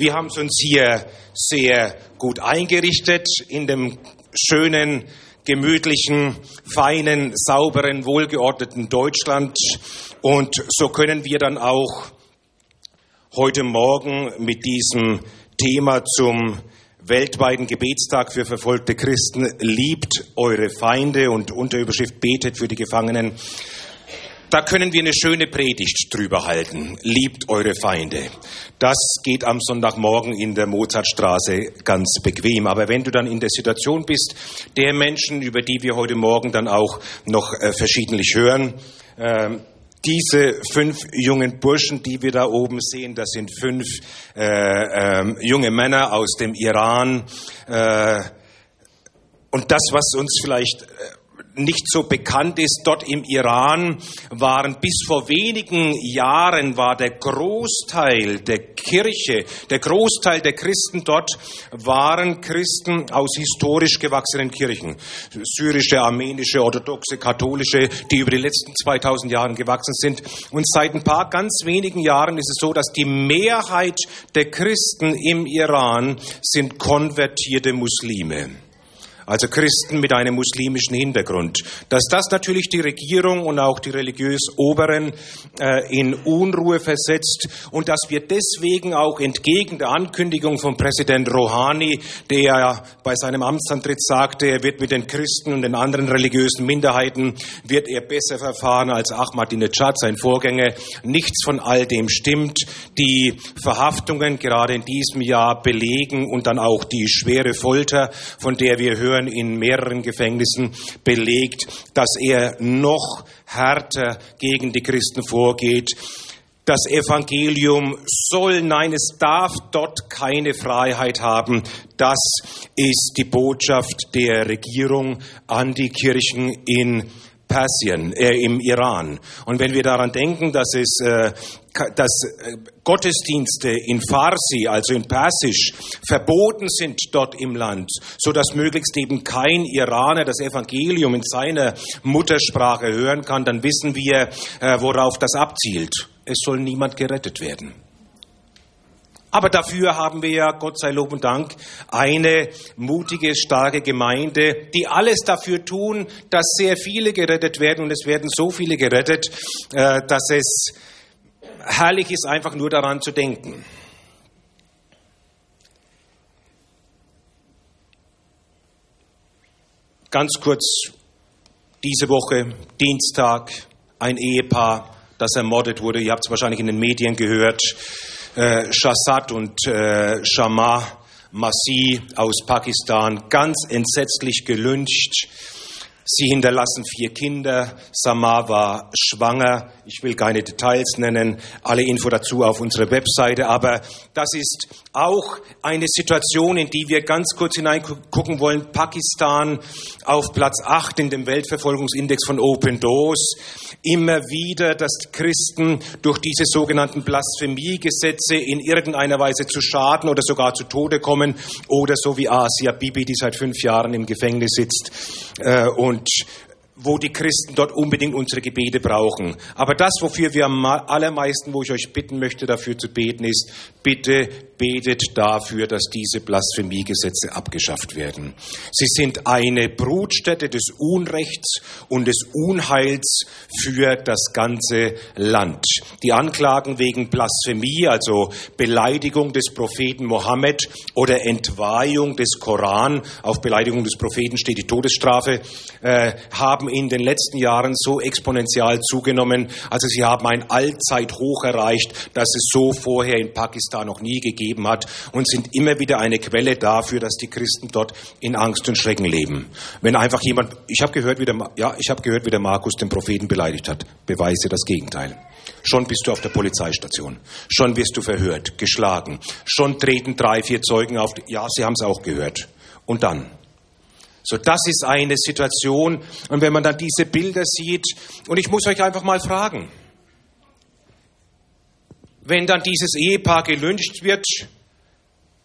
Wir haben es uns hier sehr gut eingerichtet in dem schönen, gemütlichen, feinen, sauberen, wohlgeordneten Deutschland. Und so können wir dann auch heute Morgen mit diesem Thema zum weltweiten Gebetstag für verfolgte Christen liebt eure Feinde und Unterüberschrift betet für die Gefangenen da können wir eine schöne Predigt drüber halten. Liebt eure Feinde. Das geht am Sonntagmorgen in der Mozartstraße ganz bequem. Aber wenn du dann in der Situation bist, der Menschen, über die wir heute Morgen dann auch noch äh, verschiedentlich hören, äh, diese fünf jungen Burschen, die wir da oben sehen, das sind fünf äh, äh, junge Männer aus dem Iran. Äh, und das, was uns vielleicht äh, nicht so bekannt ist, dort im Iran waren bis vor wenigen Jahren war der Großteil der Kirche, der Großteil der Christen dort waren Christen aus historisch gewachsenen Kirchen. Syrische, armenische, orthodoxe, katholische, die über die letzten 2000 Jahre gewachsen sind. Und seit ein paar ganz wenigen Jahren ist es so, dass die Mehrheit der Christen im Iran sind konvertierte Muslime also Christen mit einem muslimischen Hintergrund. Dass das natürlich die Regierung und auch die religiös Oberen äh, in Unruhe versetzt und dass wir deswegen auch entgegen der Ankündigung von Präsident Rouhani, der bei seinem Amtsantritt sagte, er wird mit den Christen und den anderen religiösen Minderheiten, wird er besser verfahren als Ahmadinejad, sein Vorgänger. Nichts von all dem stimmt. Die Verhaftungen gerade in diesem Jahr belegen und dann auch die schwere Folter, von der wir hören, Führern in mehreren Gefängnissen belegt, dass er noch härter gegen die Christen vorgeht. Das Evangelium soll, nein, es darf dort keine Freiheit haben. Das ist die Botschaft der Regierung an die Kirchen in Persien, äh, im Iran. Und wenn wir daran denken, dass es äh, dass äh, Gottesdienste in Farsi, also in Persisch, verboten sind dort im Land, so dass möglichst eben kein Iraner das Evangelium in seiner Muttersprache hören kann, dann wissen wir, äh, worauf das abzielt. Es soll niemand gerettet werden. Aber dafür haben wir ja, Gott sei Lob und Dank, eine mutige, starke Gemeinde, die alles dafür tun, dass sehr viele gerettet werden. Und es werden so viele gerettet, äh, dass es herrlich ist, einfach nur daran zu denken. Ganz kurz, diese Woche, Dienstag, ein Ehepaar, das ermordet wurde. Ihr habt es wahrscheinlich in den Medien gehört. Äh, Shazad und äh, Shama Masi aus Pakistan, ganz entsetzlich gelyncht. Sie hinterlassen vier Kinder. Samar war schwanger. Ich will keine Details nennen. Alle Info dazu auf unserer Webseite. Aber das ist auch eine Situation, in die wir ganz kurz hineingucken wollen. Pakistan auf Platz 8 in dem Weltverfolgungsindex von Open Doors. Immer wieder, dass Christen durch diese sogenannten Blasphemiegesetze in irgendeiner Weise zu Schaden oder sogar zu Tode kommen. Oder so wie Asia Bibi, die seit fünf Jahren im Gefängnis sitzt äh, und wo die Christen dort unbedingt unsere Gebete brauchen. Aber das, wofür wir am allermeisten, wo ich euch bitten möchte, dafür zu beten, ist, bitte betet dafür, dass diese Blasphemiegesetze abgeschafft werden. Sie sind eine Brutstätte des Unrechts und des Unheils für das ganze Land. Die Anklagen wegen Blasphemie, also Beleidigung des Propheten Mohammed oder Entweihung des Koran, auf Beleidigung des Propheten steht die Todesstrafe, äh, haben in den letzten Jahren so exponentiell zugenommen. Also sie haben ein Allzeithoch erreicht, das es so vorher in Pakistan noch nie gegeben hat und sind immer wieder eine Quelle dafür, dass die Christen dort in Angst und Schrecken leben. Wenn einfach jemand, ich habe gehört, wie der, ja, ich habe gehört, wie der Markus den Propheten beleidigt hat, beweise das Gegenteil. Schon bist du auf der Polizeistation. Schon wirst du verhört, geschlagen. Schon treten drei, vier Zeugen auf. Ja, sie haben es auch gehört. Und dann? So, das ist eine Situation. Und wenn man dann diese Bilder sieht, und ich muss euch einfach mal fragen, wenn dann dieses Ehepaar gelünscht wird,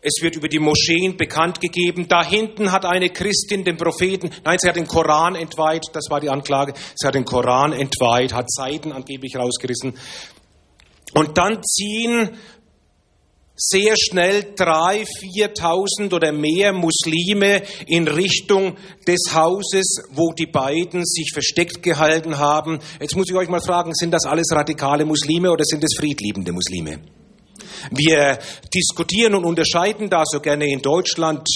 es wird über die Moscheen bekannt gegeben, da hinten hat eine Christin den Propheten, nein, sie hat den Koran entweiht, das war die Anklage, sie hat den Koran entweiht, hat Seiten angeblich rausgerissen. Und dann ziehen sehr schnell drei, viertausend oder mehr Muslime in Richtung des Hauses, wo die beiden sich versteckt gehalten haben. Jetzt muss ich euch mal fragen, sind das alles radikale Muslime oder sind es friedliebende Muslime? Wir diskutieren und unterscheiden da so gerne in Deutschland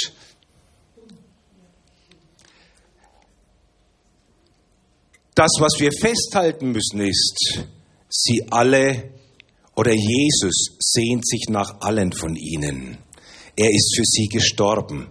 Das, was wir festhalten müssen, ist, sie alle oder Jesus sehnt sich nach allen von ihnen. Er ist für sie gestorben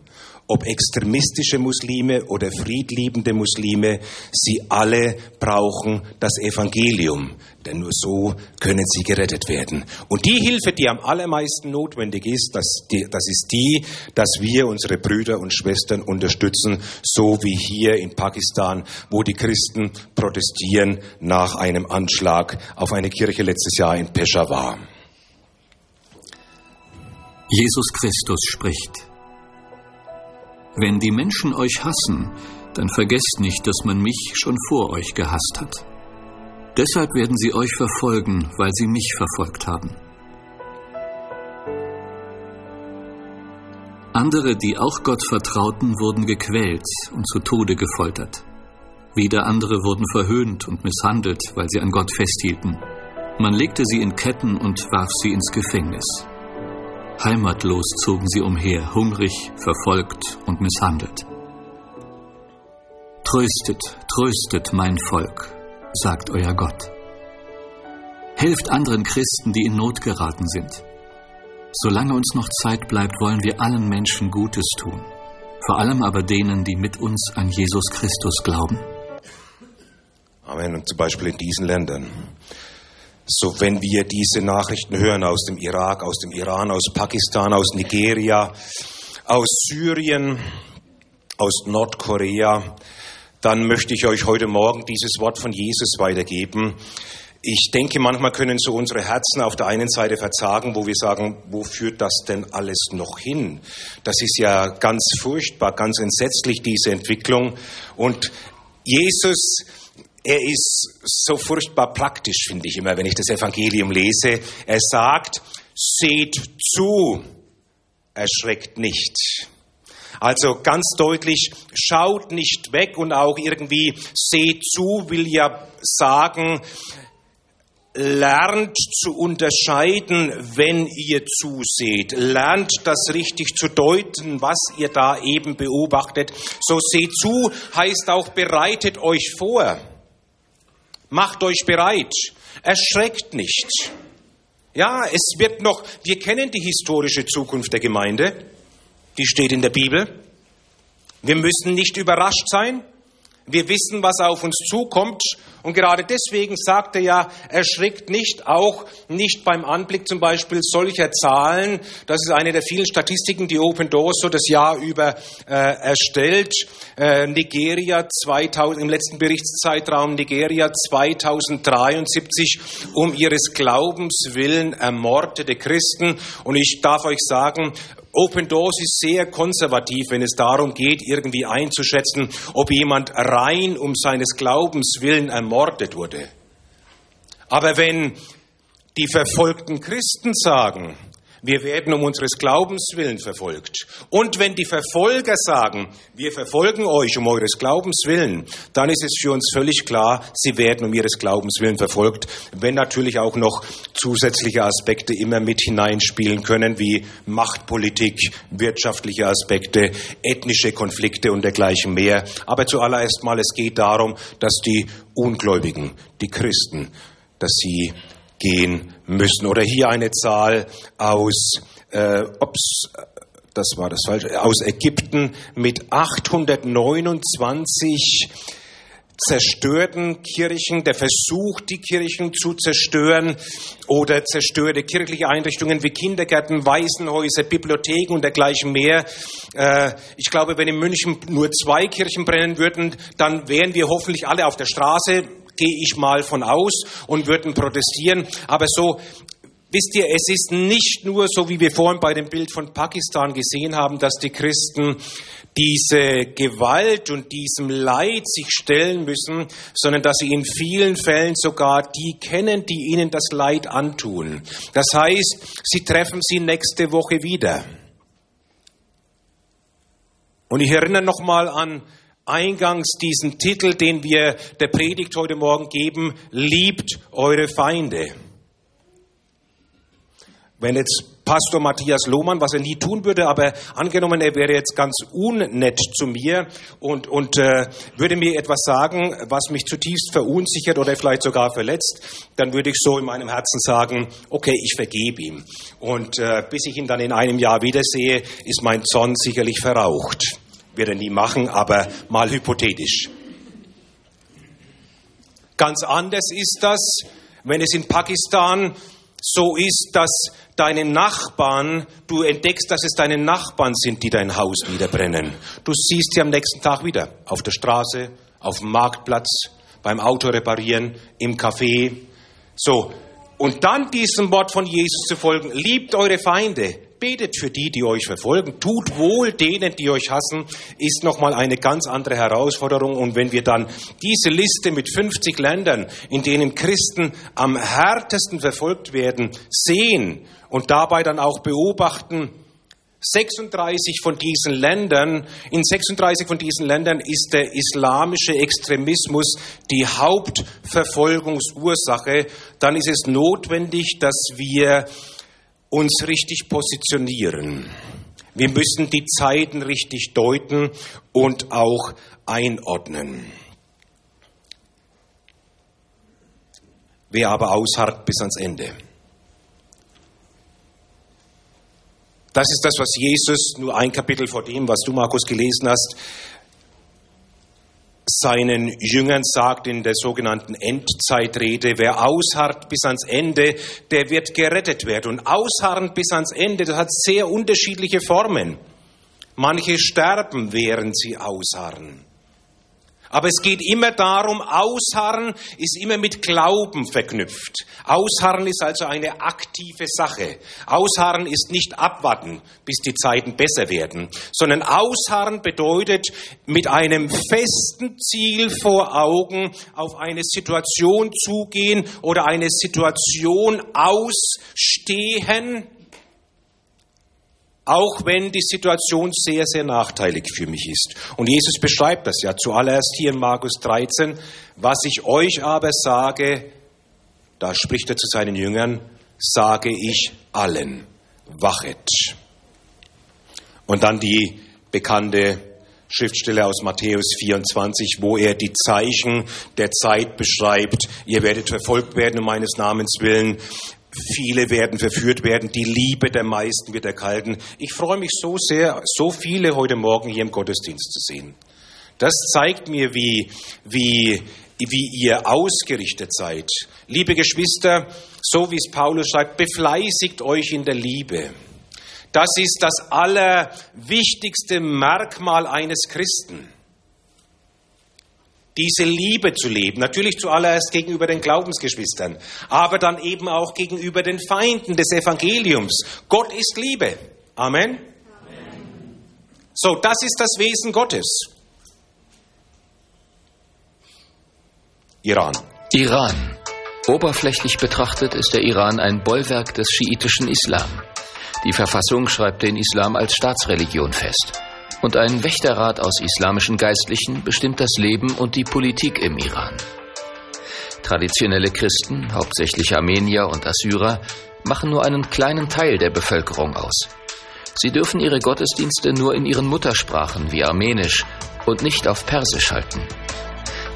ob extremistische Muslime oder friedliebende Muslime, sie alle brauchen das Evangelium, denn nur so können sie gerettet werden. Und die Hilfe, die am allermeisten notwendig ist, das, das ist die, dass wir unsere Brüder und Schwestern unterstützen, so wie hier in Pakistan, wo die Christen protestieren nach einem Anschlag auf eine Kirche letztes Jahr in Peshawar. Jesus Christus spricht. Wenn die Menschen euch hassen, dann vergesst nicht, dass man mich schon vor euch gehasst hat. Deshalb werden sie euch verfolgen, weil sie mich verfolgt haben. Andere, die auch Gott vertrauten, wurden gequält und zu Tode gefoltert. Wieder andere wurden verhöhnt und misshandelt, weil sie an Gott festhielten. Man legte sie in Ketten und warf sie ins Gefängnis. Heimatlos zogen sie umher, hungrig, verfolgt und misshandelt. Tröstet, tröstet mein Volk, sagt euer Gott. Helft anderen Christen, die in Not geraten sind. Solange uns noch Zeit bleibt, wollen wir allen Menschen Gutes tun, vor allem aber denen, die mit uns an Jesus Christus glauben. Amen. Und zum Beispiel in diesen Ländern so, wenn wir diese Nachrichten hören aus dem Irak, aus dem Iran, aus Pakistan, aus Nigeria, aus Syrien, aus Nordkorea, dann möchte ich euch heute Morgen dieses Wort von Jesus weitergeben. Ich denke, manchmal können so unsere Herzen auf der einen Seite verzagen, wo wir sagen, wo führt das denn alles noch hin? Das ist ja ganz furchtbar, ganz entsetzlich, diese Entwicklung. Und Jesus er ist so furchtbar praktisch, finde ich immer, wenn ich das Evangelium lese. Er sagt, seht zu, erschreckt nicht. Also ganz deutlich, schaut nicht weg und auch irgendwie seht zu will ja sagen, lernt zu unterscheiden, wenn ihr zuseht. Lernt das richtig zu deuten, was ihr da eben beobachtet. So seht zu heißt auch bereitet euch vor. Macht euch bereit. Erschreckt nicht. Ja, es wird noch, wir kennen die historische Zukunft der Gemeinde. Die steht in der Bibel. Wir müssen nicht überrascht sein. Wir wissen, was auf uns zukommt. Und gerade deswegen sagt er ja, erschrickt nicht, auch nicht beim Anblick zum Beispiel solcher Zahlen. Das ist eine der vielen Statistiken, die Open Doors so das Jahr über äh, erstellt. Äh, Nigeria 2000, im letzten Berichtszeitraum Nigeria 2073 um ihres Glaubens willen ermordete Christen. Und ich darf euch sagen, Open Doors ist sehr konservativ, wenn es darum geht, irgendwie einzuschätzen, ob jemand rein um seines Glaubens willen ermordet wurde. Aber wenn die verfolgten Christen sagen, wir werden um unseres Glaubens willen verfolgt. Und wenn die Verfolger sagen, wir verfolgen euch um eures Glaubens willen, dann ist es für uns völlig klar, sie werden um ihres Glaubens willen verfolgt, wenn natürlich auch noch zusätzliche Aspekte immer mit hineinspielen können, wie Machtpolitik, wirtschaftliche Aspekte, ethnische Konflikte und dergleichen mehr. Aber zuallererst mal, es geht darum, dass die Ungläubigen, die Christen, dass sie gehen müssen. Oder hier eine Zahl aus, äh, ups, das war das falsche, aus Ägypten mit 829 zerstörten Kirchen, der Versuch, die Kirchen zu zerstören oder zerstörte kirchliche Einrichtungen wie Kindergärten, Waisenhäuser, Bibliotheken und dergleichen mehr. Äh, ich glaube, wenn in München nur zwei Kirchen brennen würden, dann wären wir hoffentlich alle auf der Straße gehe ich mal von aus und würden protestieren. Aber so Wisst ihr, es ist nicht nur so, wie wir vorhin bei dem Bild von Pakistan gesehen haben, dass die Christen diese Gewalt und diesem Leid sich stellen müssen, sondern dass sie in vielen Fällen sogar die kennen, die ihnen das Leid antun. Das heißt, sie treffen sie nächste Woche wieder. Und ich erinnere nochmal an eingangs diesen Titel, den wir der Predigt heute Morgen geben, liebt eure Feinde. Wenn jetzt Pastor Matthias Lohmann, was er nie tun würde, aber angenommen, er wäre jetzt ganz unnett zu mir und, und äh, würde mir etwas sagen, was mich zutiefst verunsichert oder vielleicht sogar verletzt, dann würde ich so in meinem Herzen sagen, okay, ich vergebe ihm. Und äh, bis ich ihn dann in einem Jahr wiedersehe, ist mein Zorn sicherlich verraucht. Wird er nie machen, aber mal hypothetisch. Ganz anders ist das, wenn es in Pakistan so ist, dass deine Nachbarn, du entdeckst, dass es deine Nachbarn sind, die dein Haus niederbrennen. Du siehst sie am nächsten Tag wieder auf der Straße, auf dem Marktplatz, beim Auto reparieren, im Café. So. Und dann diesem Wort von Jesus zu folgen, liebt eure Feinde, betet für die, die euch verfolgen, tut wohl denen, die euch hassen, ist nochmal eine ganz andere Herausforderung. Und wenn wir dann diese Liste mit 50 Ländern, in denen Christen am härtesten verfolgt werden, sehen und dabei dann auch beobachten, 36 von diesen Ländern, in 36 von diesen Ländern ist der islamische Extremismus die Hauptverfolgungsursache, dann ist es notwendig, dass wir uns richtig positionieren. Wir müssen die Zeiten richtig deuten und auch einordnen. Wer aber ausharrt bis ans Ende. Das ist das, was Jesus, nur ein Kapitel vor dem, was du, Markus, gelesen hast, seinen Jüngern sagt in der sogenannten Endzeitrede, wer ausharrt bis ans Ende, der wird gerettet werden. Und ausharren bis ans Ende, das hat sehr unterschiedliche Formen. Manche sterben, während sie ausharren. Aber es geht immer darum, Ausharren ist immer mit Glauben verknüpft. Ausharren ist also eine aktive Sache. Ausharren ist nicht abwarten, bis die Zeiten besser werden, sondern Ausharren bedeutet mit einem festen Ziel vor Augen auf eine Situation zugehen oder eine Situation ausstehen, auch wenn die Situation sehr, sehr nachteilig für mich ist. Und Jesus beschreibt das ja zuallererst hier in Markus 13, was ich euch aber sage, da spricht er zu seinen Jüngern, sage ich allen, wachet. Und dann die bekannte Schriftstelle aus Matthäus 24, wo er die Zeichen der Zeit beschreibt. Ihr werdet verfolgt werden um meines Namens willen. Viele werden verführt werden, die Liebe der meisten wird erkalten. Ich freue mich so sehr, so viele heute Morgen hier im Gottesdienst zu sehen. Das zeigt mir, wie, wie, wie ihr ausgerichtet seid. Liebe Geschwister, so wie es Paulus schreibt, befleißigt euch in der Liebe. Das ist das allerwichtigste Merkmal eines Christen diese Liebe zu leben. Natürlich zuallererst gegenüber den Glaubensgeschwistern, aber dann eben auch gegenüber den Feinden des Evangeliums. Gott ist Liebe. Amen. Amen. So, das ist das Wesen Gottes. Iran. Iran. Oberflächlich betrachtet ist der Iran ein Bollwerk des schiitischen Islam. Die Verfassung schreibt den Islam als Staatsreligion fest und ein Wächterrat aus islamischen Geistlichen bestimmt das Leben und die Politik im Iran. Traditionelle Christen, hauptsächlich Armenier und Assyrer, machen nur einen kleinen Teil der Bevölkerung aus. Sie dürfen ihre Gottesdienste nur in ihren Muttersprachen wie Armenisch und nicht auf Persisch halten.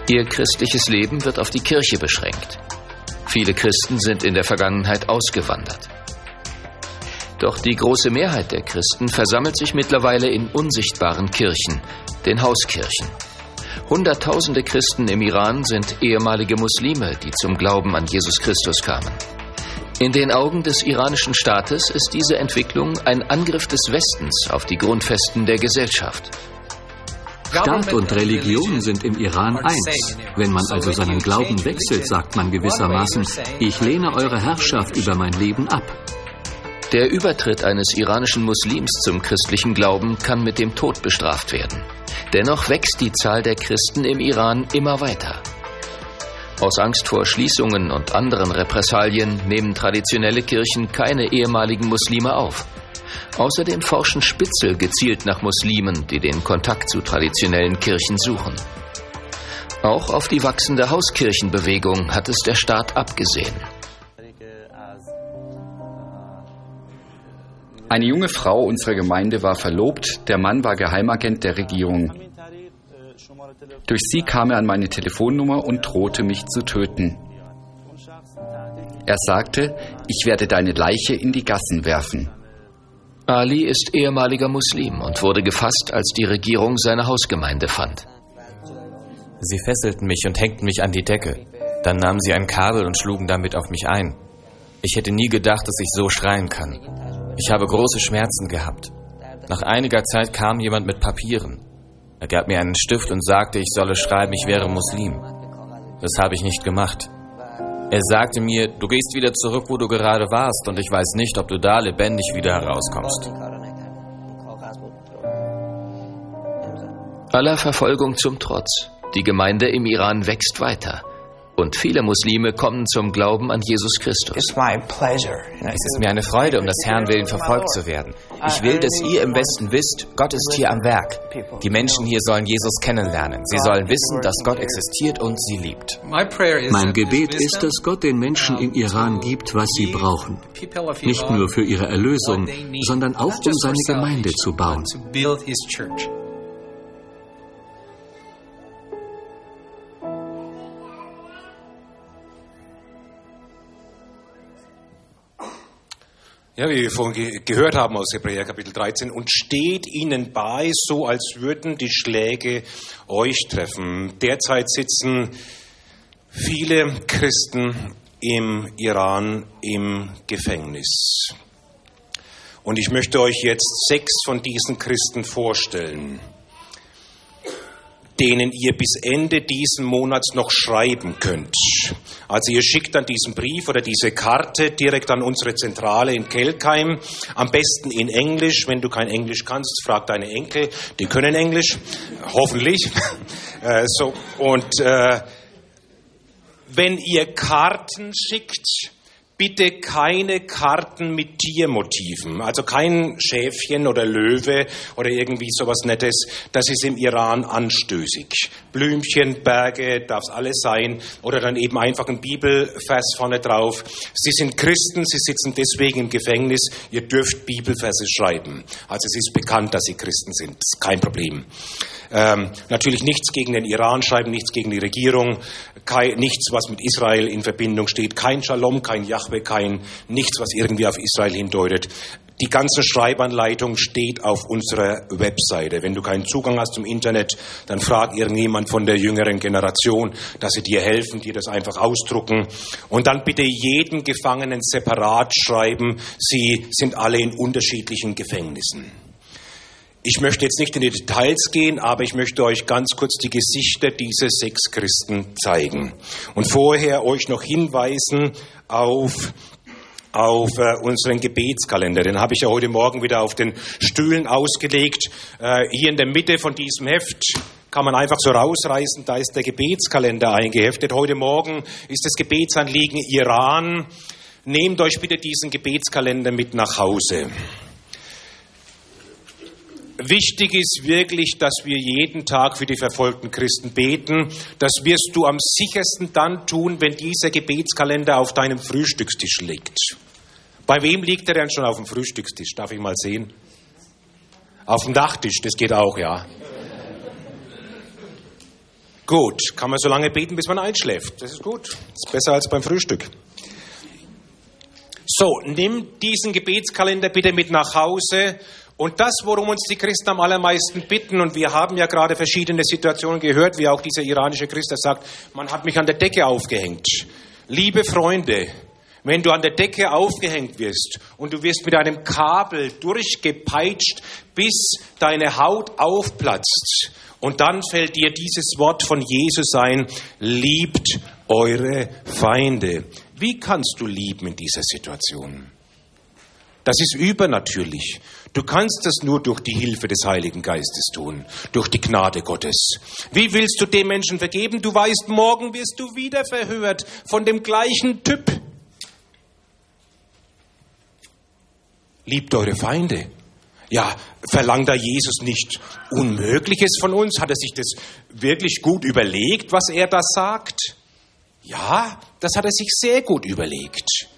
Ihr christliches Leben wird auf die Kirche beschränkt. Viele Christen sind in der Vergangenheit ausgewandert. Doch die große Mehrheit der Christen versammelt sich mittlerweile in unsichtbaren Kirchen, den Hauskirchen. Hunderttausende Christen im Iran sind ehemalige Muslime, die zum Glauben an Jesus Christus kamen. In den Augen des iranischen Staates ist diese Entwicklung ein Angriff des Westens auf die Grundfesten der Gesellschaft. Staat und Religion sind im Iran eins. Wenn man also seinen Glauben wechselt, sagt man gewissermaßen, ich lehne eure Herrschaft über mein Leben ab. Der Übertritt eines iranischen Muslims zum christlichen Glauben kann mit dem Tod bestraft werden. Dennoch wächst die Zahl der Christen im Iran immer weiter. Aus Angst vor Schließungen und anderen Repressalien nehmen traditionelle Kirchen keine ehemaligen Muslime auf. Außerdem forschen Spitzel gezielt nach Muslimen, die den Kontakt zu traditionellen Kirchen suchen. Auch auf die wachsende Hauskirchenbewegung hat es der Staat abgesehen. Eine junge Frau unserer Gemeinde war verlobt, der Mann war Geheimagent der Regierung. Durch sie kam er an meine Telefonnummer und drohte mich zu töten. Er sagte, ich werde deine Leiche in die Gassen werfen. Ali ist ehemaliger Muslim und wurde gefasst, als die Regierung seine Hausgemeinde fand. Sie fesselten mich und hängten mich an die Decke. Dann nahmen sie ein Kabel und schlugen damit auf mich ein. Ich hätte nie gedacht, dass ich so schreien kann. Ich habe große Schmerzen gehabt. Nach einiger Zeit kam jemand mit Papieren. Er gab mir einen Stift und sagte, ich solle schreiben, ich wäre Muslim. Das habe ich nicht gemacht. Er sagte mir, du gehst wieder zurück, wo du gerade warst, und ich weiß nicht, ob du da lebendig wieder herauskommst. Aller Verfolgung zum Trotz, die Gemeinde im Iran wächst weiter und viele Muslime kommen zum Glauben an Jesus Christus. Es ist mir eine Freude, um das Herrn willen verfolgt zu werden. Ich will, dass ihr im Westen wisst, Gott ist hier am Werk. Die Menschen hier sollen Jesus kennenlernen. Sie sollen wissen, dass Gott existiert und sie liebt. Mein Gebet ist, dass Gott den Menschen im Iran gibt, was sie brauchen. Nicht nur für ihre Erlösung, sondern auch um seine Gemeinde zu bauen. Ja, wie wir vorhin ge gehört haben aus Hebräer Kapitel 13, und steht ihnen bei, so als würden die Schläge euch treffen. Derzeit sitzen viele Christen im Iran im Gefängnis. Und ich möchte euch jetzt sechs von diesen Christen vorstellen denen ihr bis Ende diesen Monats noch schreiben könnt. Also ihr schickt dann diesen Brief oder diese Karte direkt an unsere Zentrale in Kelkheim, am besten in Englisch. Wenn du kein Englisch kannst, frag deine Enkel, die können Englisch, hoffentlich. Äh, so und äh, wenn ihr Karten schickt, bitte keine Karten mit Tiermotiven, also kein Schäfchen oder Löwe oder irgendwie sowas Nettes. Das ist im Iran anstößig. Blümchen, Berge, darf es alles sein oder dann eben einfach ein Bibelvers vorne drauf. Sie sind Christen, sie sitzen deswegen im Gefängnis. Ihr dürft Bibelverse schreiben. Also es ist bekannt, dass sie Christen sind. Kein Problem. Ähm, natürlich nichts gegen den Iran schreiben, nichts gegen die Regierung, kein, nichts, was mit Israel in Verbindung steht, kein Shalom, kein Yahweh, kein nichts, was irgendwie auf Israel hindeutet. Die ganze Schreibanleitung steht auf unserer Webseite. Wenn du keinen Zugang hast zum Internet, dann frag irgendjemand von der jüngeren Generation, dass sie dir helfen, dir das einfach ausdrucken. Und dann bitte jeden Gefangenen separat schreiben. Sie sind alle in unterschiedlichen Gefängnissen. Ich möchte jetzt nicht in die Details gehen, aber ich möchte euch ganz kurz die Gesichter dieser sechs Christen zeigen. Und vorher euch noch hinweisen auf auf äh, unseren Gebetskalender. Den habe ich ja heute Morgen wieder auf den Stühlen ausgelegt. Äh, hier in der Mitte von diesem Heft kann man einfach so rausreißen, da ist der Gebetskalender eingeheftet. Heute Morgen ist das Gebetsanliegen Iran. Nehmt euch bitte diesen Gebetskalender mit nach Hause. Wichtig ist wirklich, dass wir jeden Tag für die verfolgten Christen beten. Das wirst du am sichersten dann tun, wenn dieser Gebetskalender auf deinem Frühstückstisch liegt. Bei wem liegt er denn schon auf dem Frühstückstisch? Darf ich mal sehen? Auf dem Nachttisch, das geht auch, ja. Gut, kann man so lange beten, bis man einschläft. Das ist gut. Das ist besser als beim Frühstück. So, nimm diesen Gebetskalender bitte mit nach Hause und das, worum uns die Christen am allermeisten bitten, und wir haben ja gerade verschiedene Situationen gehört, wie auch dieser iranische Christ, der sagt, man hat mich an der Decke aufgehängt. Liebe Freunde, wenn du an der Decke aufgehängt wirst und du wirst mit einem Kabel durchgepeitscht, bis deine Haut aufplatzt Und dann fällt dir dieses Wort von Jesus ein, liebt eure Feinde. Wie kannst du lieben in dieser Situation? Das ist übernatürlich. Du kannst das nur durch die Hilfe des Heiligen Geistes tun, durch die Gnade Gottes. Wie willst du dem Menschen vergeben? Du weißt, morgen wirst du wieder verhört von dem gleichen Typ. Liebt eure Feinde. Ja, verlangt da Jesus nicht Unmögliches von uns? Hat er sich das wirklich gut überlegt, was er da sagt? Ja, das hat er sich sehr gut überlegt.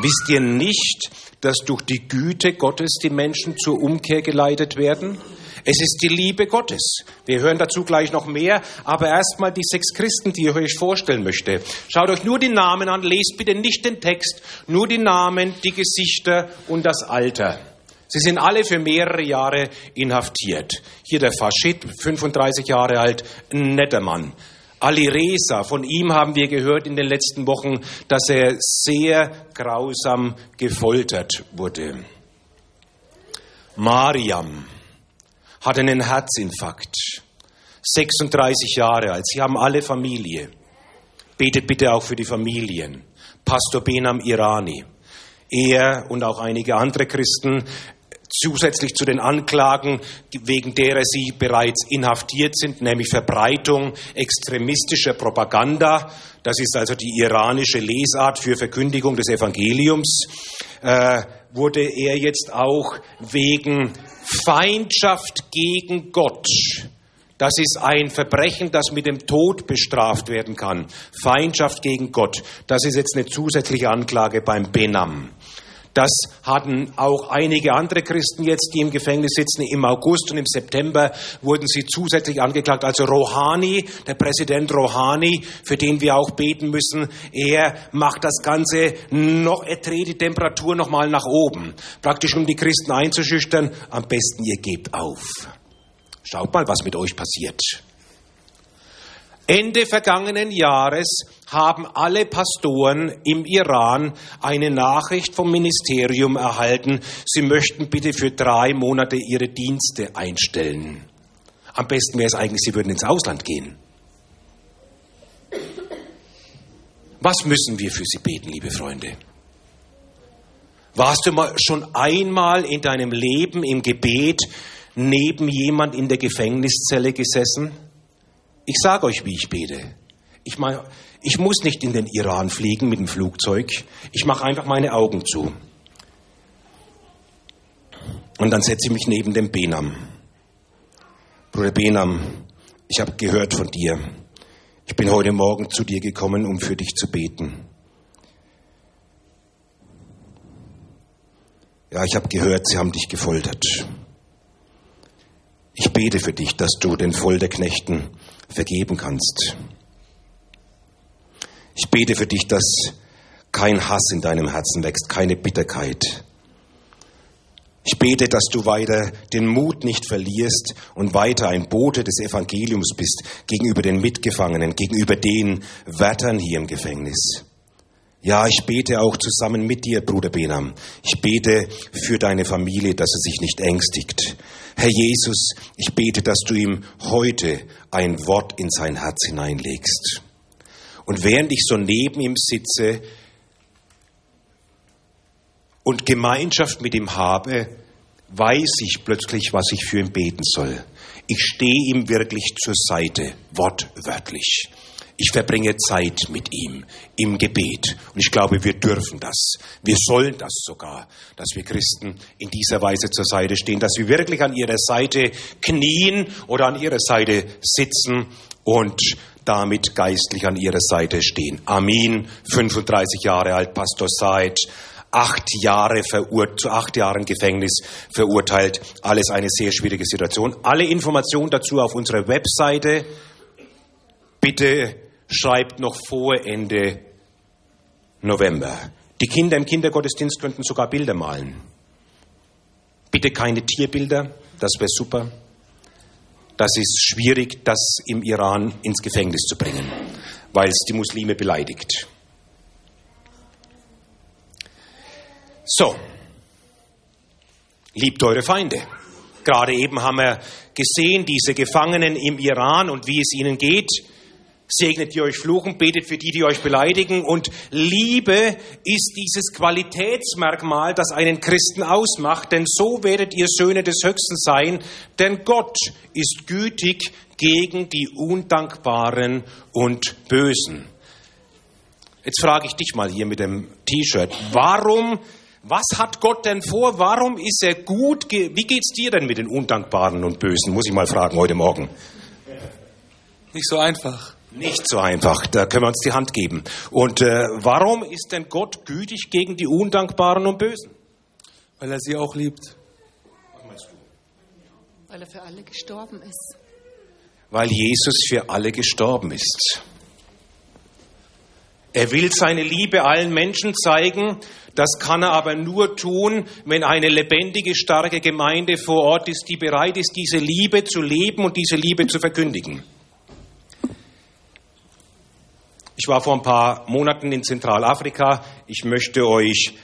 Wisst ihr nicht, dass durch die Güte Gottes die Menschen zur Umkehr geleitet werden? Es ist die Liebe Gottes. Wir hören dazu gleich noch mehr, aber erstmal die sechs Christen, die ich euch vorstellen möchte. Schaut euch nur die Namen an, lest bitte nicht den Text, nur die Namen, die Gesichter und das Alter. Sie sind alle für mehrere Jahre inhaftiert. Hier der Faschid, 35 Jahre alt, ein netter Mann. Ali Reza, von ihm haben wir gehört in den letzten Wochen, dass er sehr grausam gefoltert wurde. Mariam hat einen Herzinfarkt, 36 Jahre alt. Sie haben alle Familie. Betet bitte auch für die Familien. Pastor Benam Irani. Er und auch einige andere Christen zusätzlich zu den Anklagen, wegen derer sie bereits inhaftiert sind, nämlich Verbreitung extremistischer Propaganda. Das ist also die iranische Lesart für Verkündigung des Evangeliums. Äh, wurde er jetzt auch wegen Feindschaft gegen Gott das ist ein Verbrechen, das mit dem Tod bestraft werden kann. Feindschaft gegen Gott. Das ist jetzt eine zusätzliche Anklage beim Benam. Das hatten auch einige andere Christen jetzt, die im Gefängnis sitzen. Im August und im September wurden sie zusätzlich angeklagt. Also Rouhani, der Präsident Rouhani, für den wir auch beten müssen, er macht das Ganze noch, er dreht die Temperatur nochmal nach oben. Praktisch um die Christen einzuschüchtern. Am besten ihr gebt auf. Schaut mal, was mit euch passiert. Ende vergangenen Jahres haben alle Pastoren im Iran eine Nachricht vom Ministerium erhalten, sie möchten bitte für drei Monate ihre Dienste einstellen. Am besten wäre es eigentlich, sie würden ins Ausland gehen. Was müssen wir für sie beten, liebe Freunde? Warst du mal schon einmal in deinem Leben im Gebet neben jemand in der Gefängniszelle gesessen? Ich sage euch, wie ich bete. Ich, mein, ich muss nicht in den Iran fliegen mit dem Flugzeug. Ich mache einfach meine Augen zu. Und dann setze ich mich neben dem Benam. Bruder Benam, ich habe gehört von dir. Ich bin heute Morgen zu dir gekommen, um für dich zu beten. Ja, ich habe gehört, sie haben dich gefoltert. Ich bete für dich, dass du den Folterknechten vergeben kannst. Ich bete für dich, dass kein Hass in deinem Herzen wächst, keine Bitterkeit. Ich bete, dass du weiter den Mut nicht verlierst und weiter ein Bote des Evangeliums bist gegenüber den Mitgefangenen, gegenüber den Wärtern hier im Gefängnis. Ja, ich bete auch zusammen mit dir, Bruder Benam. Ich bete für deine Familie, dass er sich nicht ängstigt. Herr Jesus, ich bete, dass du ihm heute ein Wort in sein Herz hineinlegst. Und während ich so neben ihm sitze und Gemeinschaft mit ihm habe, weiß ich plötzlich, was ich für ihn beten soll. Ich stehe ihm wirklich zur Seite, wortwörtlich. Ich verbringe Zeit mit ihm im Gebet. Und ich glaube, wir dürfen das. Wir sollen das sogar, dass wir Christen in dieser Weise zur Seite stehen, dass wir wirklich an ihrer Seite knien oder an ihrer Seite sitzen und damit geistlich an ihrer Seite stehen. Amin. 35 Jahre alt, Pastor Said acht Jahre verurteilt, zu acht Jahren Gefängnis verurteilt. Alles eine sehr schwierige Situation. Alle Informationen dazu auf unserer Webseite. Bitte schreibt noch vor Ende November. Die Kinder im Kindergottesdienst könnten sogar Bilder malen. Bitte keine Tierbilder, das wäre super. Das ist schwierig, das im Iran ins Gefängnis zu bringen, weil es die Muslime beleidigt. So, liebt eure Feinde. Gerade eben haben wir gesehen, diese Gefangenen im Iran und wie es ihnen geht. Segnet die euch fluchen, betet für die, die euch beleidigen. Und Liebe ist dieses Qualitätsmerkmal, das einen Christen ausmacht. Denn so werdet ihr Söhne des Höchsten sein. Denn Gott ist gütig gegen die Undankbaren und Bösen. Jetzt frage ich dich mal hier mit dem T-Shirt. Warum was hat Gott denn vor? Warum ist er gut? Wie geht's dir denn mit den Undankbaren und Bösen? Muss ich mal fragen heute Morgen. Nicht so einfach. Nicht so einfach. Da können wir uns die Hand geben. Und äh, warum ist denn Gott gütig gegen die Undankbaren und Bösen? Weil er sie auch liebt. Was meinst du? Weil er für alle gestorben ist. Weil Jesus für alle gestorben ist. Er will seine Liebe allen Menschen zeigen. Das kann er aber nur tun, wenn eine lebendige, starke Gemeinde vor Ort ist, die bereit ist, diese Liebe zu leben und diese Liebe zu verkündigen. Ich war vor ein paar Monaten in Zentralafrika. Ich möchte euch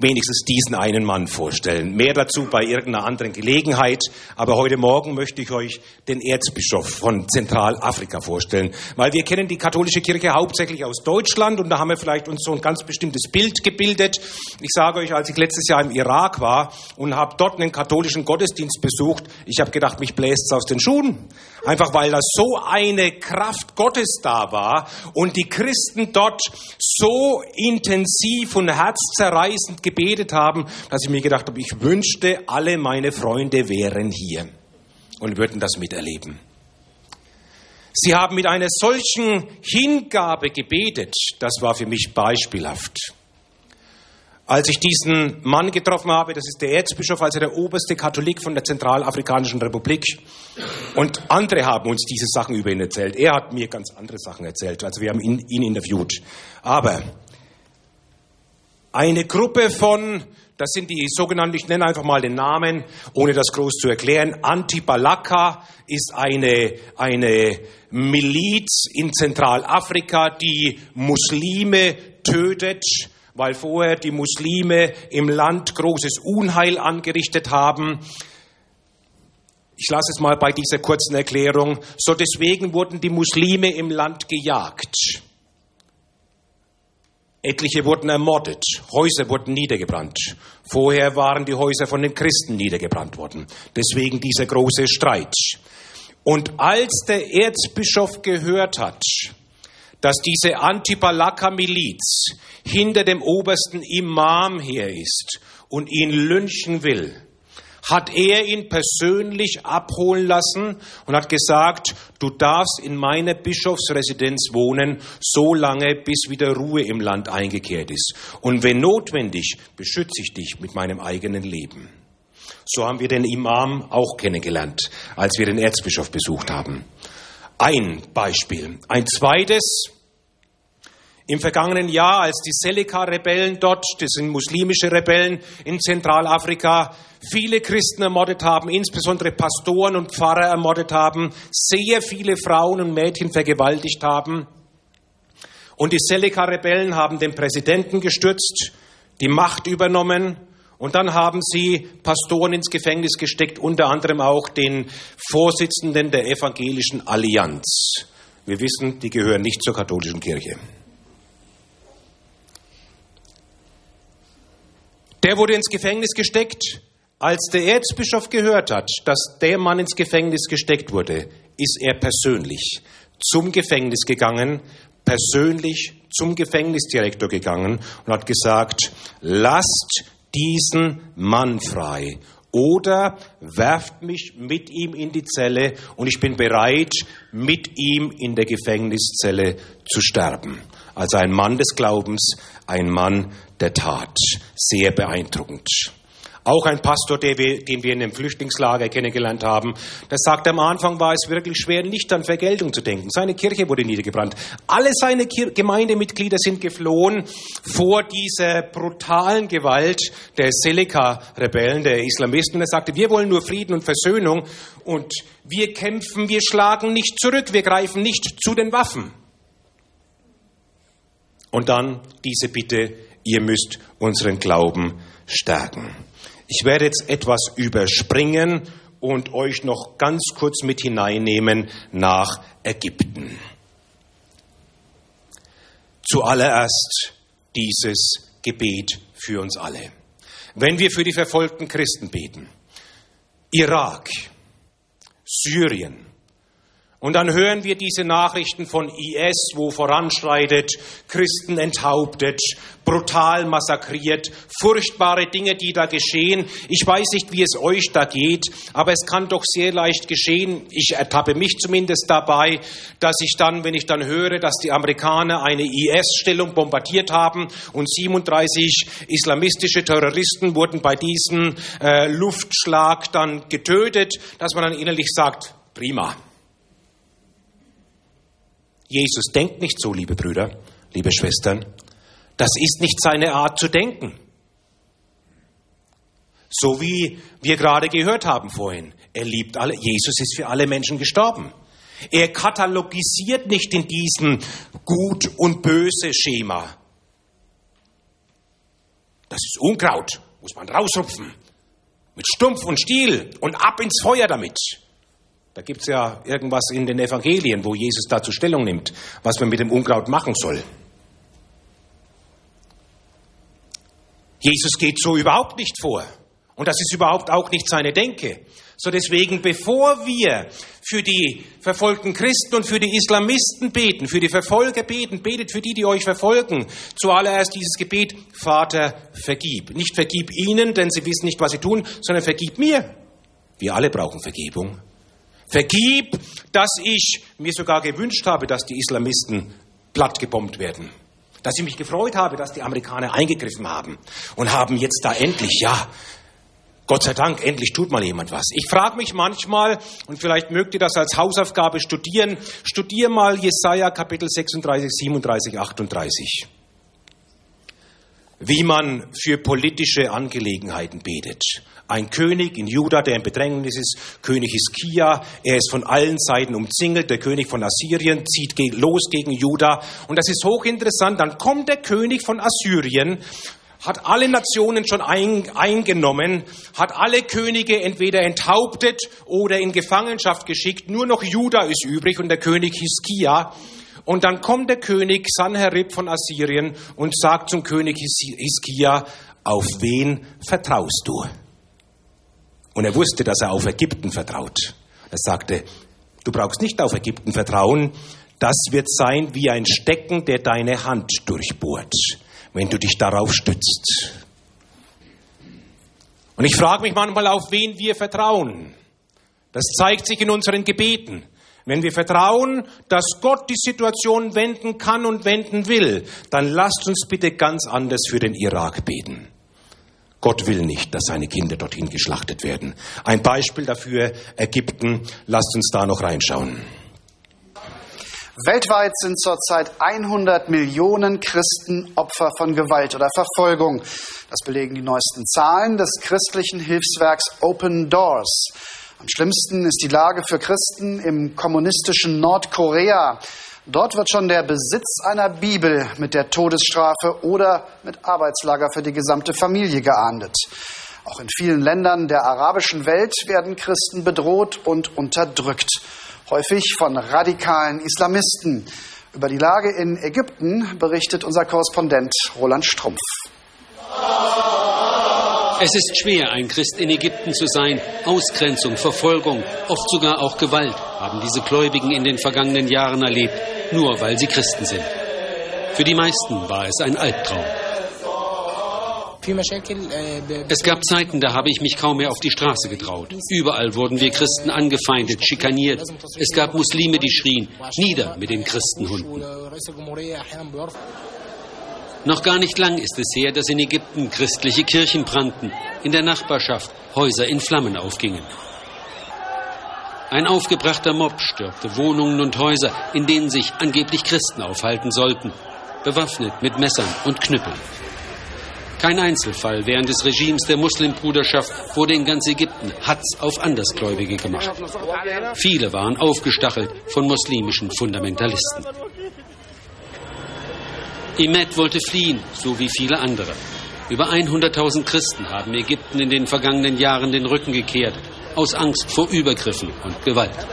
wenigstens diesen einen Mann vorstellen. Mehr dazu bei irgendeiner anderen Gelegenheit. Aber heute Morgen möchte ich euch den Erzbischof von Zentralafrika vorstellen. Weil wir kennen die katholische Kirche hauptsächlich aus Deutschland und da haben wir vielleicht uns so ein ganz bestimmtes Bild gebildet. Ich sage euch, als ich letztes Jahr im Irak war und habe dort einen katholischen Gottesdienst besucht, ich habe gedacht, mich bläst es aus den Schuhen. Einfach weil da so eine Kraft Gottes da war und die Christen dort so intensiv und herzzerreißend gebetet haben, dass ich mir gedacht habe, ich wünschte, alle meine Freunde wären hier und würden das miterleben. Sie haben mit einer solchen Hingabe gebetet, das war für mich beispielhaft. Als ich diesen Mann getroffen habe, das ist der Erzbischof, also der oberste Katholik von der Zentralafrikanischen Republik. Und andere haben uns diese Sachen über ihn erzählt. Er hat mir ganz andere Sachen erzählt. Also wir haben ihn, ihn interviewt. Aber eine Gruppe von, das sind die sogenannten, ich nenne einfach mal den Namen, ohne das groß zu erklären, Antibalaka ist eine, eine Miliz in Zentralafrika, die Muslime tötet weil vorher die Muslime im Land großes Unheil angerichtet haben. Ich lasse es mal bei dieser kurzen Erklärung. So deswegen wurden die Muslime im Land gejagt. Etliche wurden ermordet, Häuser wurden niedergebrannt. Vorher waren die Häuser von den Christen niedergebrannt worden. Deswegen dieser große Streit. Und als der Erzbischof gehört hat, dass diese Antibalaka-Miliz hinter dem obersten Imam her ist und ihn lynchen will, hat er ihn persönlich abholen lassen und hat gesagt, du darfst in meiner Bischofsresidenz wohnen, so lange, bis wieder Ruhe im Land eingekehrt ist. Und wenn notwendig, beschütze ich dich mit meinem eigenen Leben. So haben wir den Imam auch kennengelernt, als wir den Erzbischof besucht haben. Ein Beispiel. Ein zweites, im vergangenen Jahr, als die Seleka-Rebellen dort, das sind muslimische Rebellen in Zentralafrika, viele Christen ermordet haben, insbesondere Pastoren und Pfarrer ermordet haben, sehr viele Frauen und Mädchen vergewaltigt haben. Und die Seleka-Rebellen haben den Präsidenten gestürzt, die Macht übernommen und dann haben sie Pastoren ins Gefängnis gesteckt, unter anderem auch den Vorsitzenden der Evangelischen Allianz. Wir wissen, die gehören nicht zur katholischen Kirche. Der wurde ins Gefängnis gesteckt. Als der Erzbischof gehört hat, dass der Mann ins Gefängnis gesteckt wurde, ist er persönlich zum Gefängnis gegangen, persönlich zum Gefängnisdirektor gegangen und hat gesagt, lasst diesen Mann frei oder werft mich mit ihm in die Zelle und ich bin bereit, mit ihm in der Gefängniszelle zu sterben. Also ein Mann des Glaubens, ein Mann der Tat. Sehr beeindruckend. Auch ein Pastor, den wir in einem Flüchtlingslager kennengelernt haben, der sagt, am Anfang war es wirklich schwer, nicht an Vergeltung zu denken. Seine Kirche wurde niedergebrannt. Alle seine Gemeindemitglieder sind geflohen vor dieser brutalen Gewalt der Seleka-Rebellen, der Islamisten. Und er sagte, wir wollen nur Frieden und Versöhnung und wir kämpfen, wir schlagen nicht zurück, wir greifen nicht zu den Waffen. Und dann diese Bitte, ihr müsst unseren Glauben stärken. Ich werde jetzt etwas überspringen und euch noch ganz kurz mit hineinnehmen nach Ägypten. Zuallererst dieses Gebet für uns alle. Wenn wir für die verfolgten Christen beten, Irak, Syrien, und dann hören wir diese Nachrichten von IS, wo voranschreitet, Christen enthauptet, brutal massakriert, furchtbare Dinge, die da geschehen. Ich weiß nicht, wie es euch da geht, aber es kann doch sehr leicht geschehen. Ich ertappe mich zumindest dabei, dass ich dann, wenn ich dann höre, dass die Amerikaner eine IS-Stellung bombardiert haben und 37 islamistische Terroristen wurden bei diesem äh, Luftschlag dann getötet, dass man dann innerlich sagt, prima Jesus denkt nicht so, liebe Brüder, liebe Schwestern. Das ist nicht seine Art zu denken. So wie wir gerade gehört haben vorhin. Er liebt alle. Jesus ist für alle Menschen gestorben. Er katalogisiert nicht in diesem Gut und Böse Schema. Das ist Unkraut, muss man rausrupfen. Mit Stumpf und Stiel und ab ins Feuer damit. Da gibt es ja irgendwas in den Evangelien, wo Jesus dazu Stellung nimmt, was man mit dem Unkraut machen soll. Jesus geht so überhaupt nicht vor. Und das ist überhaupt auch nicht seine Denke. So deswegen, bevor wir für die verfolgten Christen und für die Islamisten beten, für die Verfolger beten, betet für die, die euch verfolgen, zuallererst dieses Gebet, Vater, vergib. Nicht vergib ihnen, denn sie wissen nicht, was sie tun, sondern vergib mir. Wir alle brauchen Vergebung. Vergib, dass ich mir sogar gewünscht habe, dass die Islamisten plattgebombt werden. Dass ich mich gefreut habe, dass die Amerikaner eingegriffen haben und haben jetzt da endlich, ja, Gott sei Dank, endlich tut mal jemand was. Ich frage mich manchmal, und vielleicht mögt ihr das als Hausaufgabe studieren, studier mal Jesaja Kapitel 36, 37, 38 wie man für politische Angelegenheiten betet. Ein König in Juda, der in Bedrängnis ist, König Hiskia, er ist von allen Seiten umzingelt, der König von Assyrien zieht los gegen Juda. Und das ist hochinteressant. Dann kommt der König von Assyrien, hat alle Nationen schon ein, eingenommen, hat alle Könige entweder enthauptet oder in Gefangenschaft geschickt. Nur noch Juda ist übrig und der König Hiskia. Und dann kommt der König Sanherib von Assyrien und sagt zum König Hiskia, auf wen vertraust du? Und er wusste, dass er auf Ägypten vertraut. Er sagte, du brauchst nicht auf Ägypten vertrauen, das wird sein wie ein Stecken, der deine Hand durchbohrt, wenn du dich darauf stützt. Und ich frage mich manchmal, auf wen wir vertrauen. Das zeigt sich in unseren Gebeten. Wenn wir vertrauen, dass Gott die Situation wenden kann und wenden will, dann lasst uns bitte ganz anders für den Irak beten. Gott will nicht, dass seine Kinder dorthin geschlachtet werden. Ein Beispiel dafür Ägypten. Lasst uns da noch reinschauen. Weltweit sind zurzeit 100 Millionen Christen Opfer von Gewalt oder Verfolgung. Das belegen die neuesten Zahlen des christlichen Hilfswerks Open Doors. Am schlimmsten ist die Lage für Christen im kommunistischen Nordkorea. Dort wird schon der Besitz einer Bibel mit der Todesstrafe oder mit Arbeitslager für die gesamte Familie geahndet. Auch in vielen Ländern der arabischen Welt werden Christen bedroht und unterdrückt, häufig von radikalen Islamisten. Über die Lage in Ägypten berichtet unser Korrespondent Roland Strumpf. Es ist schwer, ein Christ in Ägypten zu sein. Ausgrenzung, Verfolgung, oft sogar auch Gewalt haben diese Gläubigen in den vergangenen Jahren erlebt, nur weil sie Christen sind. Für die meisten war es ein Albtraum. Es gab Zeiten, da habe ich mich kaum mehr auf die Straße getraut. Überall wurden wir Christen angefeindet, schikaniert. Es gab Muslime, die schrien, nieder mit den Christenhunden. Noch gar nicht lang ist es her, dass in Ägypten christliche Kirchen brannten, in der Nachbarschaft Häuser in Flammen aufgingen. Ein aufgebrachter Mob stürmte Wohnungen und Häuser, in denen sich angeblich Christen aufhalten sollten, bewaffnet mit Messern und Knüppeln. Kein Einzelfall während des Regimes der Muslimbruderschaft wurde in ganz Ägypten Hatz auf Andersgläubige gemacht. Viele waren aufgestachelt von muslimischen Fundamentalisten. Imet wollte fliehen, so wie viele andere. Über 100.000 Christen haben Ägypten in den vergangenen Jahren den Rücken gekehrt, aus Angst vor Übergriffen und Gewalt.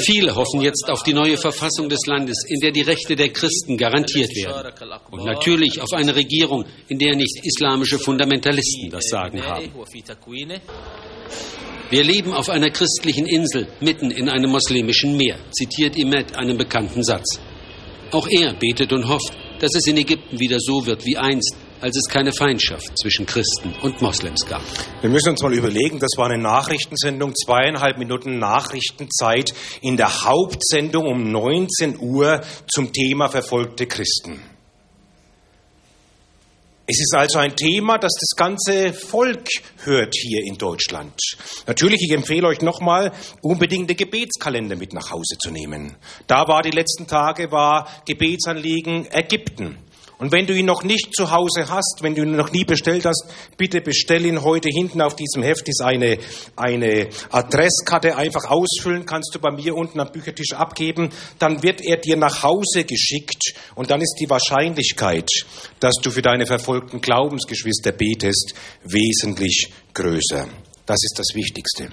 Viele hoffen jetzt auf die neue Verfassung des Landes, in der die Rechte der Christen garantiert werden. Und natürlich auf eine Regierung, in der nicht islamische Fundamentalisten das Sagen haben. Wir leben auf einer christlichen Insel mitten in einem muslimischen Meer, zitiert Imet einen bekannten Satz. Auch er betet und hofft, dass es in Ägypten wieder so wird wie einst, als es keine Feindschaft zwischen Christen und Moslems gab. Wir müssen uns mal überlegen, das war eine Nachrichtensendung, zweieinhalb Minuten Nachrichtenzeit in der Hauptsendung um 19 Uhr zum Thema verfolgte Christen. Es ist also ein Thema, das das ganze Volk hört hier in Deutschland. Natürlich, ich empfehle euch nochmal, unbedingt den Gebetskalender mit nach Hause zu nehmen. Da war die letzten Tage, war Gebetsanliegen Ägypten. Und wenn du ihn noch nicht zu Hause hast, wenn du ihn noch nie bestellt hast, bitte bestell ihn heute. Hinten auf diesem Heft ist eine, eine Adresskarte. Einfach ausfüllen kannst du bei mir unten am Büchertisch abgeben. Dann wird er dir nach Hause geschickt. Und dann ist die Wahrscheinlichkeit, dass du für deine verfolgten Glaubensgeschwister betest, wesentlich größer. Das ist das Wichtigste.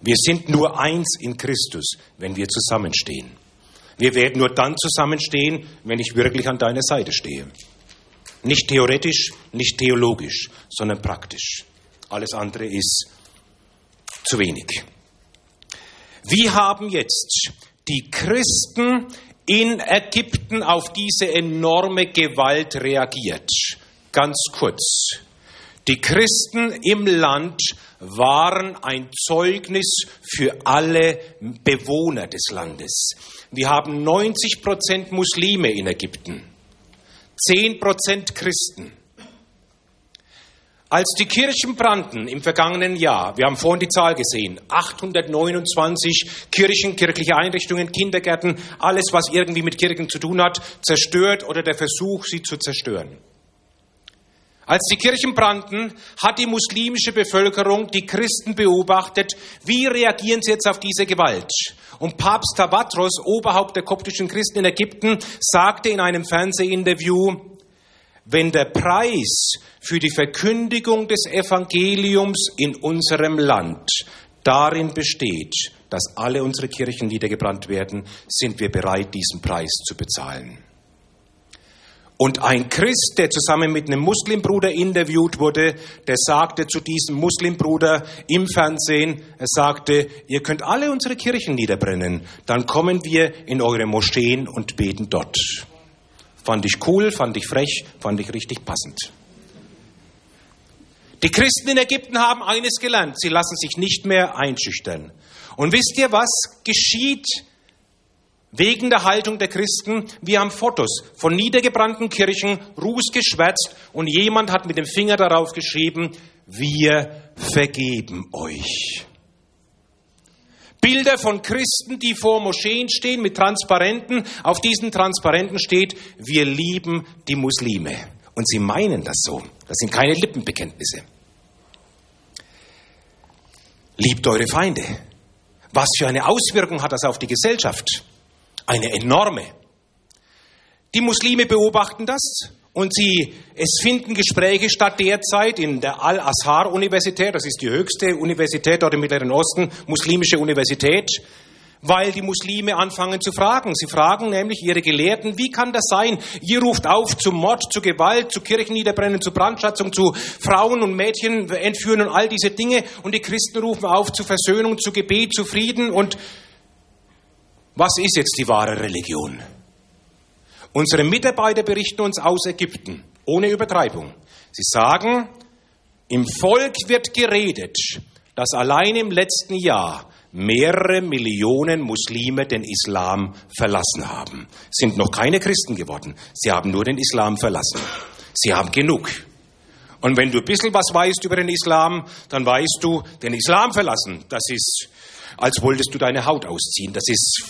Wir sind nur eins in Christus, wenn wir zusammenstehen. Wir werden nur dann zusammenstehen, wenn ich wirklich an deiner Seite stehe. Nicht theoretisch, nicht theologisch, sondern praktisch. Alles andere ist zu wenig. Wie haben jetzt die Christen in Ägypten auf diese enorme Gewalt reagiert? Ganz kurz. Die Christen im Land waren ein Zeugnis für alle Bewohner des Landes. Wir haben 90 Prozent Muslime in Ägypten, 10 Prozent Christen. Als die Kirchen brannten im vergangenen Jahr, wir haben vorhin die Zahl gesehen, 829 Kirchen, kirchliche Einrichtungen, Kindergärten, alles, was irgendwie mit Kirchen zu tun hat, zerstört oder der Versuch, sie zu zerstören. Als die Kirchen brannten, hat die muslimische Bevölkerung die Christen beobachtet, wie reagieren sie jetzt auf diese Gewalt. Und Papst Tabatros, Oberhaupt der koptischen Christen in Ägypten, sagte in einem Fernsehinterview, wenn der Preis für die Verkündigung des Evangeliums in unserem Land darin besteht, dass alle unsere Kirchen niedergebrannt werden, sind wir bereit, diesen Preis zu bezahlen. Und ein Christ, der zusammen mit einem Muslimbruder interviewt wurde, der sagte zu diesem Muslimbruder im Fernsehen, er sagte, ihr könnt alle unsere Kirchen niederbrennen, dann kommen wir in eure Moscheen und beten dort. Fand ich cool, fand ich frech, fand ich richtig passend. Die Christen in Ägypten haben eines gelernt, sie lassen sich nicht mehr einschüchtern. Und wisst ihr, was geschieht, Wegen der Haltung der Christen, wir haben Fotos von niedergebrannten Kirchen, rußgeschwärzt und jemand hat mit dem Finger darauf geschrieben, wir vergeben euch. Bilder von Christen, die vor Moscheen stehen mit Transparenten. Auf diesen Transparenten steht, wir lieben die Muslime. Und sie meinen das so. Das sind keine Lippenbekenntnisse. Liebt eure Feinde. Was für eine Auswirkung hat das auf die Gesellschaft? Eine enorme. Die Muslime beobachten das und sie, es finden Gespräche statt derzeit in der Al-Azhar-Universität, das ist die höchste Universität dort im Mittleren Osten, muslimische Universität, weil die Muslime anfangen zu fragen. Sie fragen nämlich ihre Gelehrten, wie kann das sein? Ihr ruft auf zu Mord, zu Gewalt, zu Kirchenniederbrennen, zu Brandschatzung, zu Frauen und Mädchen entführen und all diese Dinge. Und die Christen rufen auf zu Versöhnung, zu Gebet, zu Frieden und was ist jetzt die wahre Religion? Unsere Mitarbeiter berichten uns aus Ägypten, ohne Übertreibung. Sie sagen, im Volk wird geredet, dass allein im letzten Jahr mehrere Millionen Muslime den Islam verlassen haben. Sind noch keine Christen geworden. Sie haben nur den Islam verlassen. Sie haben genug. Und wenn du ein bisschen was weißt über den Islam, dann weißt du, den Islam verlassen, das ist als wolltest du deine Haut ausziehen. Das ist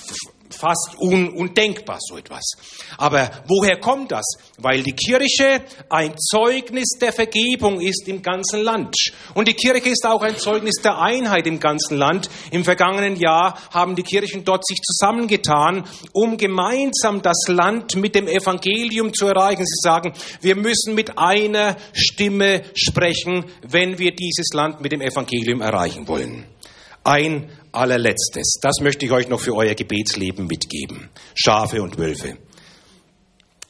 fast un undenkbar so etwas. Aber woher kommt das? Weil die Kirche ein Zeugnis der Vergebung ist im ganzen Land. Und die Kirche ist auch ein Zeugnis der Einheit im ganzen Land. Im vergangenen Jahr haben die Kirchen dort sich zusammengetan, um gemeinsam das Land mit dem Evangelium zu erreichen. Sie sagen, wir müssen mit einer Stimme sprechen, wenn wir dieses Land mit dem Evangelium erreichen wollen. Ein allerletztes, das möchte ich euch noch für euer Gebetsleben mitgeben. Schafe und Wölfe.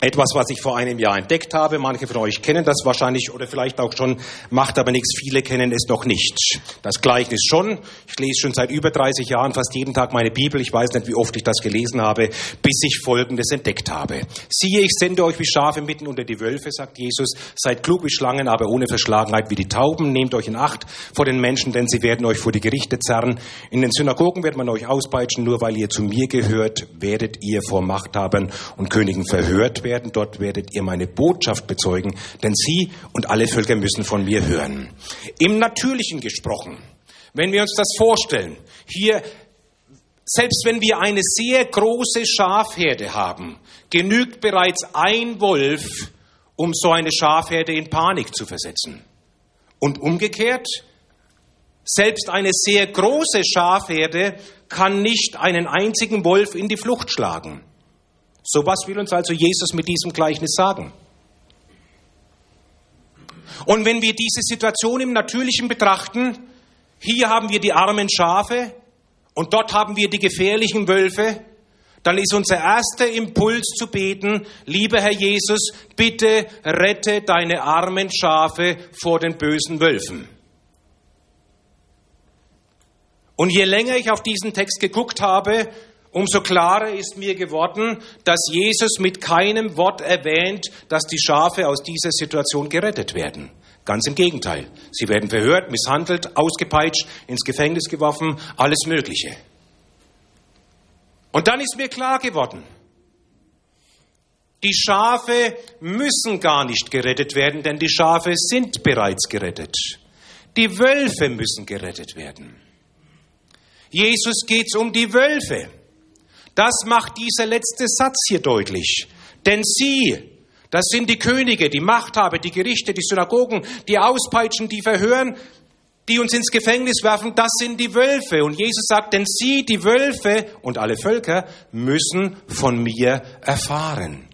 Etwas, was ich vor einem Jahr entdeckt habe. Manche von euch kennen das wahrscheinlich oder vielleicht auch schon, macht aber nichts. Viele kennen es noch nicht. Das Gleichnis schon. Ich lese schon seit über 30 Jahren fast jeden Tag meine Bibel. Ich weiß nicht, wie oft ich das gelesen habe, bis ich Folgendes entdeckt habe. Siehe, ich sende euch wie Schafe mitten unter die Wölfe, sagt Jesus. Seid klug wie Schlangen, aber ohne Verschlagenheit wie die Tauben. Nehmt euch in Acht vor den Menschen, denn sie werden euch vor die Gerichte zerren. In den Synagogen wird man euch auspeitschen. Nur weil ihr zu mir gehört, werdet ihr vor Machthabern und Königen verhört werden werden, dort werdet ihr meine Botschaft bezeugen, denn sie und alle Völker müssen von mir hören. Im Natürlichen gesprochen, wenn wir uns das vorstellen, hier selbst wenn wir eine sehr große Schafherde haben, genügt bereits ein Wolf, um so eine Schafherde in Panik zu versetzen. Und umgekehrt, selbst eine sehr große Schafherde kann nicht einen einzigen Wolf in die Flucht schlagen. So was will uns also Jesus mit diesem Gleichnis sagen? Und wenn wir diese Situation im Natürlichen betrachten, hier haben wir die armen Schafe und dort haben wir die gefährlichen Wölfe, dann ist unser erster Impuls zu beten, lieber Herr Jesus, bitte rette deine armen Schafe vor den bösen Wölfen. Und je länger ich auf diesen Text geguckt habe, umso klarer ist mir geworden, dass Jesus mit keinem Wort erwähnt, dass die Schafe aus dieser Situation gerettet werden. Ganz im Gegenteil. Sie werden verhört, misshandelt, ausgepeitscht, ins Gefängnis geworfen, alles Mögliche. Und dann ist mir klar geworden, die Schafe müssen gar nicht gerettet werden, denn die Schafe sind bereits gerettet. Die Wölfe müssen gerettet werden. Jesus geht es um die Wölfe. Das macht dieser letzte Satz hier deutlich. Denn sie, das sind die Könige, die Machthaber, die Gerichte, die Synagogen, die auspeitschen, die verhören, die uns ins Gefängnis werfen, das sind die Wölfe. Und Jesus sagt, denn sie, die Wölfe und alle Völker, müssen von mir erfahren.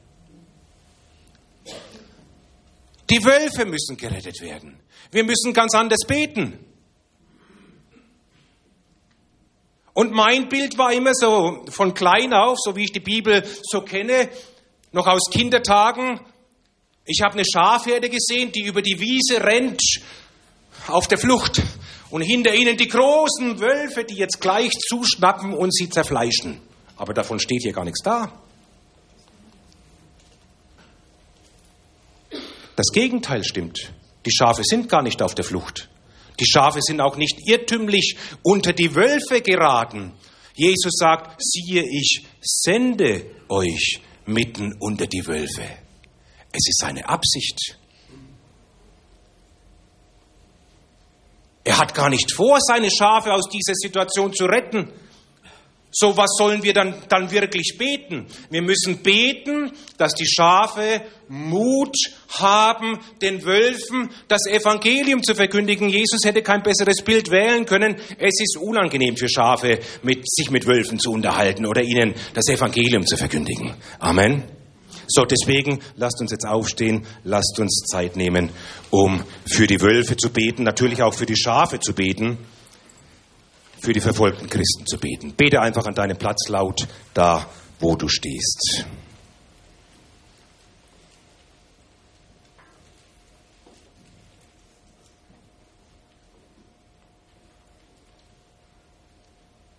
Die Wölfe müssen gerettet werden. Wir müssen ganz anders beten. Und mein Bild war immer so von klein auf, so wie ich die Bibel so kenne, noch aus Kindertagen. Ich habe eine Schafherde gesehen, die über die Wiese rennt, auf der Flucht. Und hinter ihnen die großen Wölfe, die jetzt gleich zuschnappen und sie zerfleischen. Aber davon steht hier gar nichts da. Das Gegenteil stimmt. Die Schafe sind gar nicht auf der Flucht. Die Schafe sind auch nicht irrtümlich unter die Wölfe geraten. Jesus sagt, siehe, ich sende euch mitten unter die Wölfe. Es ist seine Absicht. Er hat gar nicht vor, seine Schafe aus dieser Situation zu retten. So was sollen wir dann, dann wirklich beten? Wir müssen beten, dass die Schafe Mut haben, den Wölfen das Evangelium zu verkündigen. Jesus hätte kein besseres Bild wählen können. Es ist unangenehm für Schafe, mit, sich mit Wölfen zu unterhalten oder ihnen das Evangelium zu verkündigen. Amen. So, deswegen lasst uns jetzt aufstehen, lasst uns Zeit nehmen, um für die Wölfe zu beten, natürlich auch für die Schafe zu beten für die verfolgten Christen zu beten. Bete einfach an deinem Platz laut da, wo du stehst.